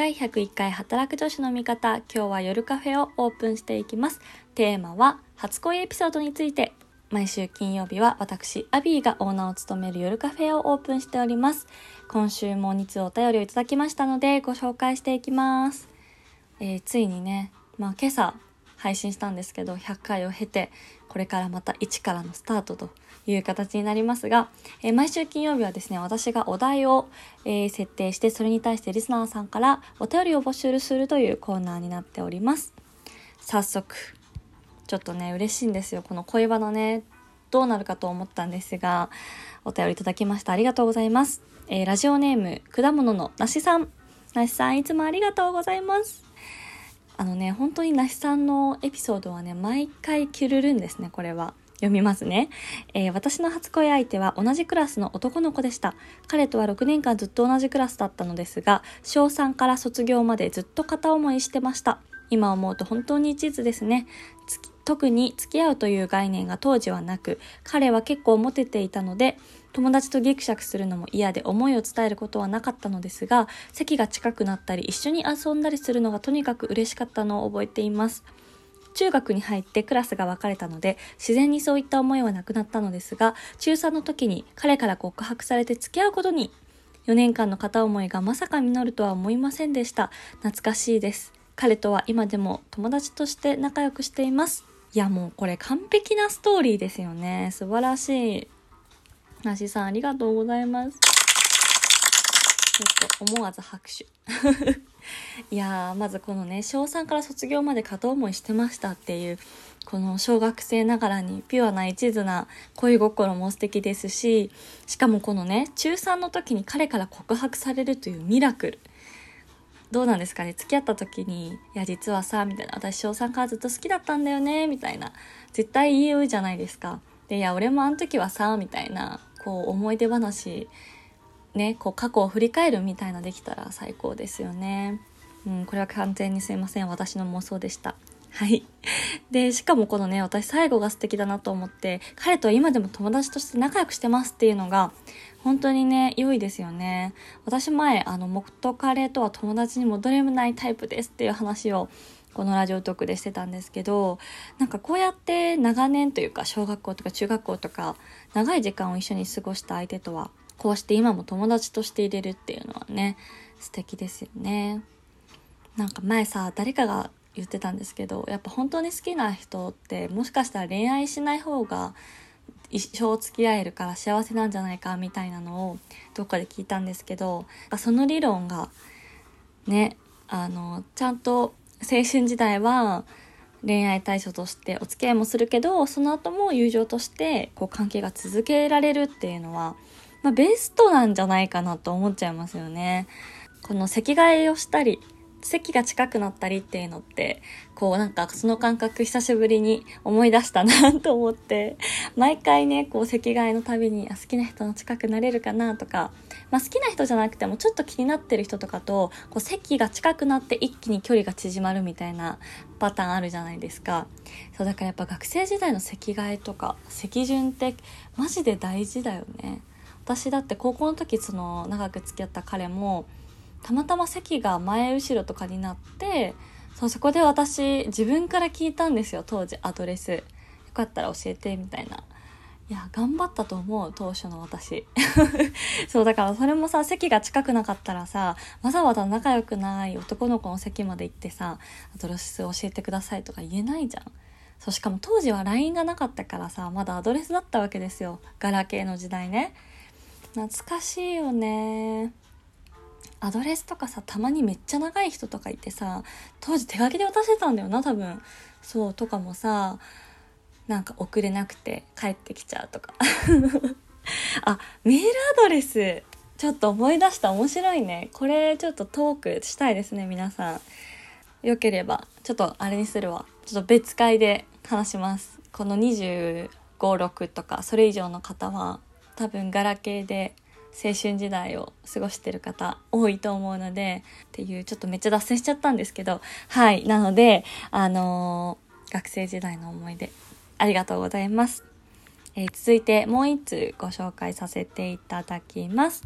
第101回働く女子の味方今日は夜カフェをオープンしていきます。テーマは初恋エピソードについて。毎週金曜日は私アビーがオーナーを務める夜カフェをオープンしております。今週も2通お便りをいただきましたのでご紹介していきます。えー、ついにね、まあ、今朝配信したんですけど100回を経てこれからまた1からのスタートという形になりますが、えー、毎週金曜日はですね私がお題を、えー、設定してそれに対してリスナーさんからお便りを募集するというコーナーになっております。早速ちょっとね嬉しいんですよ。この恋バナねどうなるかと思ったんですがお便りいただきました。ありがとうございます、えー、ラジオネーム果物の梨さん。梨さんいつもありがとうございます。あのね、本当に梨さんのエピソードはね、毎回キュルるんですね、これは。読みますね、えー、私の初恋相手は同じクラスの男の子でした。彼とは6年間ずっと同じクラスだったのですが、小3から卒業までずっと片思いしてました。今思うと本当に一途ですね。特に付き合うという概念が当時はなく、彼は結構モテていたので、友達とギクシャクするのも嫌で思いを伝えることはなかったのですが、席が近くなったり一緒に遊んだりするのがとにかく嬉しかったのを覚えています。中学に入ってクラスが分かれたので自然にそういった思いはなくなったのですが中3の時に彼から告白されて付き合うことに4年間の片思いがまさか実るとは思いませんでした。懐かしいです。彼とは今でも友達として仲良くしています。いやもうこれ完璧なストーリーですよね。素晴らしい。なしさん、ありがとうございます。ちょっと思わず拍手。いやー、まずこのね、小3から卒業まで片思いしてましたっていう、この小学生ながらにピュアな一途な恋心も素敵ですし、しかもこのね、中3の時に彼から告白されるというミラクル。どうなんですかね？付き合った時に、いや、実はさ、みたいな、私小3からずっと好きだったんだよね、みたいな、絶対言うじゃないですか。で、いや、俺もあの時はさ、みたいな、こう思い出話ねこう過去を振り返るみたいなできたら最高ですよね。うん、これは完全にすいません私の妄想でした。はい。で、しかもこのね、私最後が素敵だなと思って、彼とは今でも友達として仲良くしてますっていうのが、本当にね、良いですよね。私前、あの、元彼とは友達に戻れないタイプですっていう話をこのラジオトークでしてたんですけどなんかこうやって長年というか小学校とか中学校とか長い時間を一緒に過ごした相手とはこうして今も友達としていれるっていうのはね素敵ですよね。なんか前さ誰かが言ってたんですけどやっぱ本当に好きな人ってもしかしたら恋愛しない方が一生付き合えるから幸せなんじゃないかみたいなのをどっかで聞いたんですけどその理論がねあのちゃんと青春時代は恋愛対象としてお付き合いもするけどその後も友情としてこう関係が続けられるっていうのは、まあ、ベストなんじゃないかなと思っちゃいますよね。この席替えをしたり席が近くなったりっていうのって、こうなんかその感覚久しぶりに思い出したなと思って、毎回ね、こう席替えのたびに、あ、好きな人の近くなれるかなとか、まあ好きな人じゃなくてもちょっと気になってる人とかと、こう席が近くなって一気に距離が縮まるみたいなパターンあるじゃないですか。そうだからやっぱ学生時代の席替えとか、席順ってマジで大事だよね。私だって高校の時その長く付き合った彼も、たまたま席が前後ろとかになってそうそこで私自分から聞いたんですよ当時アドレス。よかったら教えてみたいな。いや頑張ったと思う当初の私。そうだからそれもさ席が近くなかったらさわざわざ仲良くない男の子の席まで行ってさアドレス教えてくださいとか言えないじゃん。そうしかも当時は LINE がなかったからさまだアドレスだったわけですよ。ガラケーの時代ね。懐かしいよね。アドレスとかさたまにめっちゃ長い人とかいてさ当時手書きで渡してたんだよな多分。そうとかもさなんか送れなくて帰ってきちゃうとか。あメールアドレスちょっと思い出した。面白いね。これちょっとトークしたいですね皆さん。よければ。ちょっとあれにするわ。ちょっと別会で話します。この256とかそれ以上の方は多分ガラケーで青春時代を過ごしてる方多いと思うのでっていうちょっとめっちゃ脱線しちゃったんですけどはい。なのであのー、学生時代の思い出ありがとうございます、えー、続いてもう一通ご紹介させていただきます。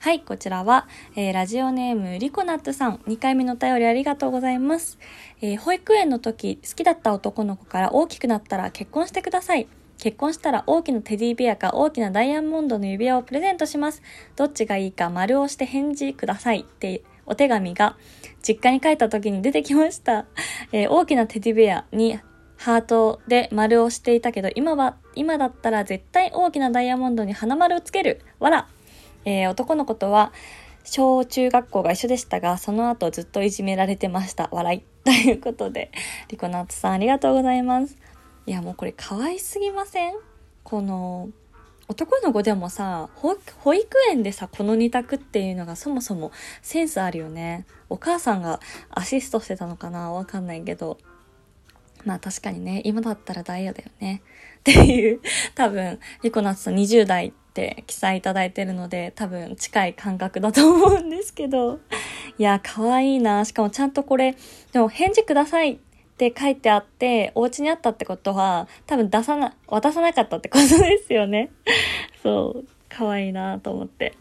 はい、こちらは、えー、ラジオネームリコナッツさん、2回目のお便りありがとうございます。えー、保育園の時、好きだった男の子から大きくなったら結婚してください。結婚したら大きなテディベアか大きなダイヤモンドの指輪をプレゼントします。どっちがいいか丸をして返事くださいってお手紙が実家に帰った時に出てきました。えー、大きなテディベアにハートで丸をしていたけど、今は、今だったら絶対大きなダイヤモンドに花丸をつける。わらえー、男の子とは小中学校が一緒でしたが、その後ずっといじめられてました。笑い。ということで、リコナッツさんありがとうございます。いや、もうこれ可愛すぎません？この、男の子でもさ保、育園でさ、この二択っていうのがそもそもセンスあるよね。お母さんがアシストしてたのかな？わかんないけど。まあ確かにね、今だったらダイヤだよね。っていう、多分、リコナッツさん20代って記載いただいてるので、多分近い感覚だと思うんですけど。いや、可愛いな。しかもちゃんとこれ、でも返事くださいって書いてあって、お家にあったってことは、多分出さな、渡さなかったってことですよね。そう、可愛いなと思って。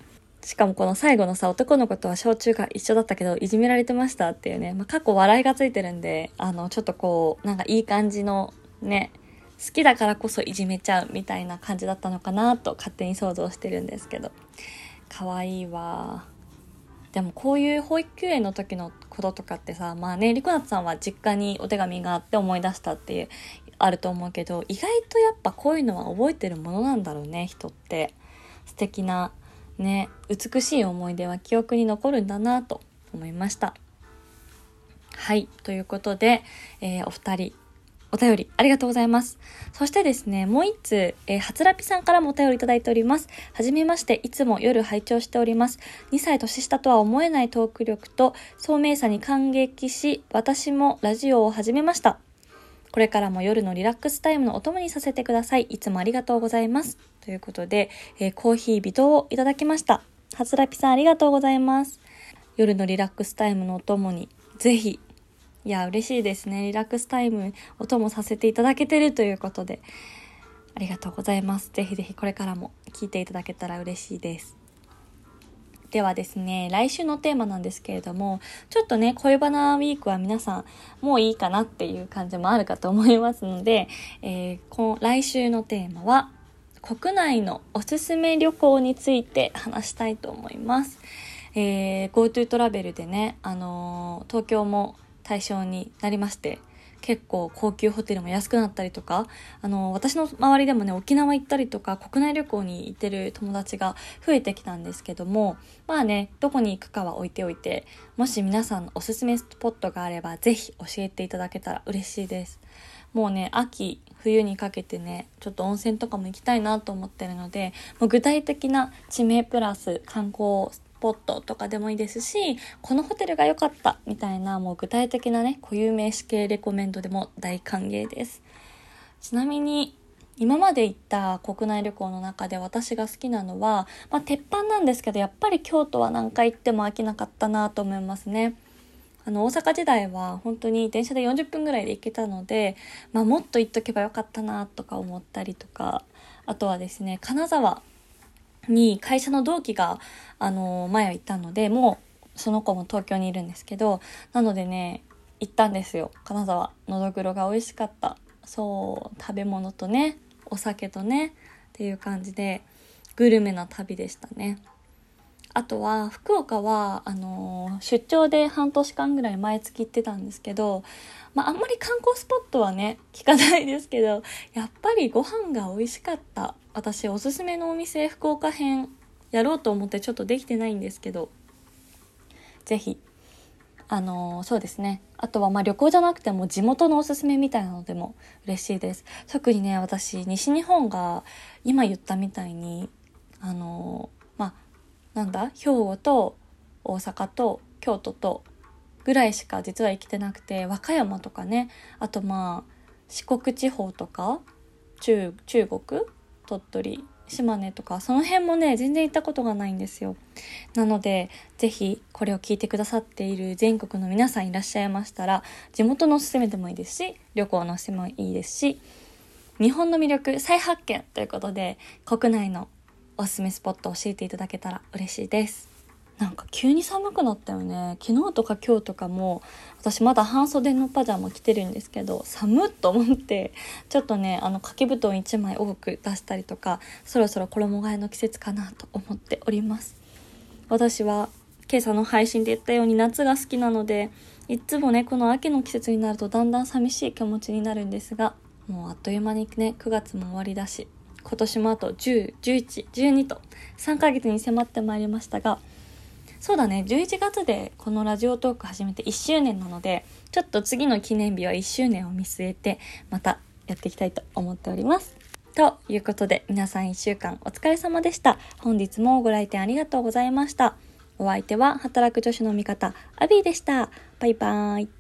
しかもこの最後のさ、男の子とは小中が一緒だったけど、いじめられてましたっていうね、まあ、過去笑いがついてるんで、あの、ちょっとこう、なんかいい感じの、ね、好きだからこそいじめちゃうみたいな感じだったのかなと勝手に想像してるんですけど可愛いわでもこういう保育園の時のこととかってさまあねリコナツさんは実家にお手紙があって思い出したっていうあると思うけど意外とやっぱこういうのは覚えてるものなんだろうね人って。素敵なね美しい思い出は記憶に残るんだなと思いました。はいということで、えー、お二人お便りありがとうございます。そしてですね、もう一通、えー、はつらぴさんからもお便りいただいております。はじめまして、いつも夜拝聴しております。2歳年下とは思えないトーク力と聡明さに感激し、私もラジオを始めました。これからも夜のリラックスタイムのお供にさせてください。いつもありがとうございます。ということで、えー、コーヒー微糖をいただきました。はつらぴさんありがとうございます。夜のリラックスタイムのお供に、ぜひいや、嬉しいですね。リラックスタイムお供させていただけてるということで、ありがとうございます。ぜひぜひこれからも聞いていただけたら嬉しいです。ではですね、来週のテーマなんですけれども、ちょっとね、恋バナウィークは皆さん、もういいかなっていう感じもあるかと思いますので、えー、こ来週のテーマは、国内のおすすめ旅行について話したいと思います。えー、GoTo トラベルでね、あのー、東京も対象になりまして結構高級ホテルも安くなったりとかあの私の周りでもね沖縄行ったりとか国内旅行に行ってる友達が増えてきたんですけどもまあねどこに行くかは置いておいてもし皆さんのおすすめスポットがあれば是非教えていただけたら嬉しいです。もうね秋冬にかけてねちょっと温泉とかも行きたいなと思ってるのでもう具体的な地名プラス観光ポットとかでもいいですしこのホテルが良かったみたいなもう具体的なね固有名詞系レコメンドでも大歓迎です。ちなみに今まで行った国内旅行の中で私が好きなのは、まあ、鉄板なんですけどやっぱり京都は何回行っても飽きなかったなと思いますね。あの大阪時代は本当に電車で40分ぐらいで行けたので、まあ、もっと行っとけばよかったなとか思ったりとかあとはですね金沢に会社の同期が、あの、前は行ったので、もうその子も東京にいるんですけど、なのでね、行ったんですよ。金沢。のどぐろが美味しかった。そう、食べ物とね、お酒とね、っていう感じで、グルメな旅でしたね。あとは、福岡は、あのー、出張で半年間ぐらい毎月行ってたんですけど、まあ、あんまり観光スポットはね、聞かないですけど、やっぱりご飯が美味しかった。私おすすめのお店福岡編やろうと思ってちょっとできてないんですけど是非あのー、そうですね。あとはま旅行じゃなくても地元のおすすめみたいなのでも嬉しいです。特にね私西日本が今言ったみたいにあのー、まあなんだ兵庫と大阪と京都とぐらいしか実は生きてなくて和歌山とかね。あとまあ四国地方とか中中国鳥取島根とかその辺もね全然行ったことがないんですよ。なので是非これを聞いてくださっている全国の皆さんいらっしゃいましたら地元のおすすめでもいいですし旅行のおすすめもいいですし日本の魅力再発見ということで国内のおすすめスポットを教えていただけたら嬉しいです。なんか急に寒くなったよね。昨日とか今日とかも私まだ半袖のパジャマ着てるんですけど寒っと思ってちょっとねあの掛け布団1枚多く出したりとかそろそろ衣替えの季節かなと思っております。私は今朝の配信で言ったように夏が好きなのでいつもねこの秋の季節になるとだんだん寂しい気持ちになるんですがもうあっという間にね9月も終わりだし今年もあと10、11、12と3ヶ月に迫ってまいりましたがそうだね。11月でこのラジオトーク始めて1周年なのでちょっと次の記念日は1周年を見据えてまたやっていきたいと思っております。ということで皆さん1週間お疲れ様でした。本日もご来店ありがとうございました。お相手は働く女子の味方アビーでした。バイバーイ。